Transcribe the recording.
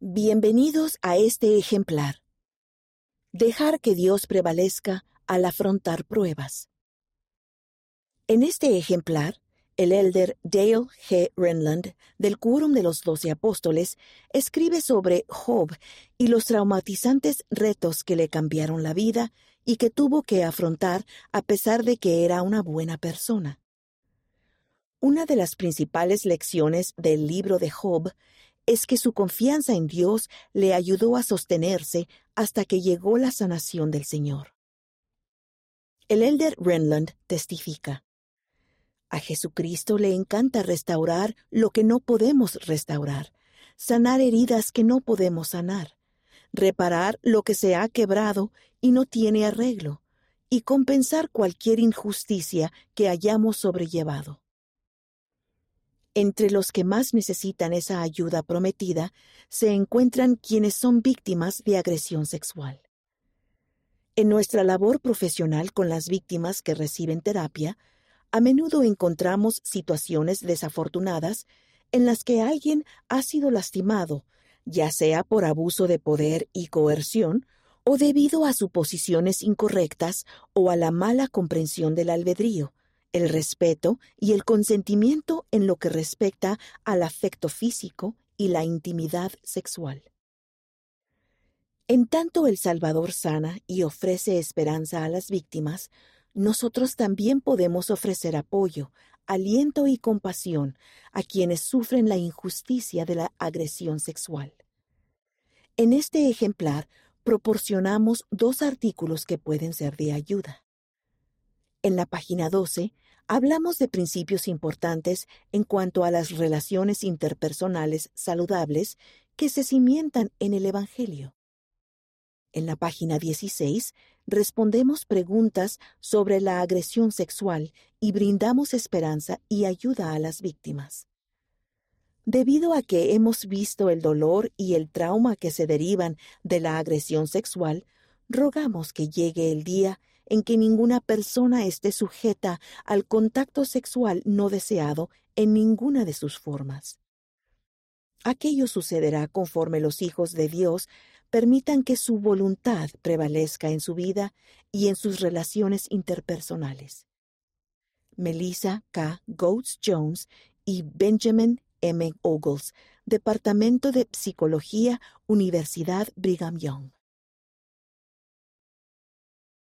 Bienvenidos a este ejemplar. Dejar que Dios prevalezca al afrontar pruebas. En este ejemplar, el elder Dale G. Renland, del Quórum de los Doce Apóstoles, escribe sobre Job y los traumatizantes retos que le cambiaron la vida y que tuvo que afrontar a pesar de que era una buena persona. Una de las principales lecciones del libro de Job es que su confianza en Dios le ayudó a sostenerse hasta que llegó la sanación del Señor. El elder Renland testifica. A Jesucristo le encanta restaurar lo que no podemos restaurar, sanar heridas que no podemos sanar, reparar lo que se ha quebrado y no tiene arreglo, y compensar cualquier injusticia que hayamos sobrellevado. Entre los que más necesitan esa ayuda prometida se encuentran quienes son víctimas de agresión sexual. En nuestra labor profesional con las víctimas que reciben terapia, a menudo encontramos situaciones desafortunadas en las que alguien ha sido lastimado, ya sea por abuso de poder y coerción, o debido a suposiciones incorrectas o a la mala comprensión del albedrío, el respeto y el consentimiento en lo que respecta al afecto físico y la intimidad sexual. En tanto el Salvador sana y ofrece esperanza a las víctimas, nosotros también podemos ofrecer apoyo, aliento y compasión a quienes sufren la injusticia de la agresión sexual. En este ejemplar proporcionamos dos artículos que pueden ser de ayuda. En la página 12 hablamos de principios importantes en cuanto a las relaciones interpersonales saludables que se cimientan en el Evangelio. En la página 16 respondemos preguntas sobre la agresión sexual y brindamos esperanza y ayuda a las víctimas. Debido a que hemos visto el dolor y el trauma que se derivan de la agresión sexual, rogamos que llegue el día en que ninguna persona esté sujeta al contacto sexual no deseado en ninguna de sus formas. Aquello sucederá conforme los hijos de Dios permitan que su voluntad prevalezca en su vida y en sus relaciones interpersonales. Melissa K. Goats Jones y Benjamin M. Ogles, Departamento de Psicología, Universidad Brigham Young.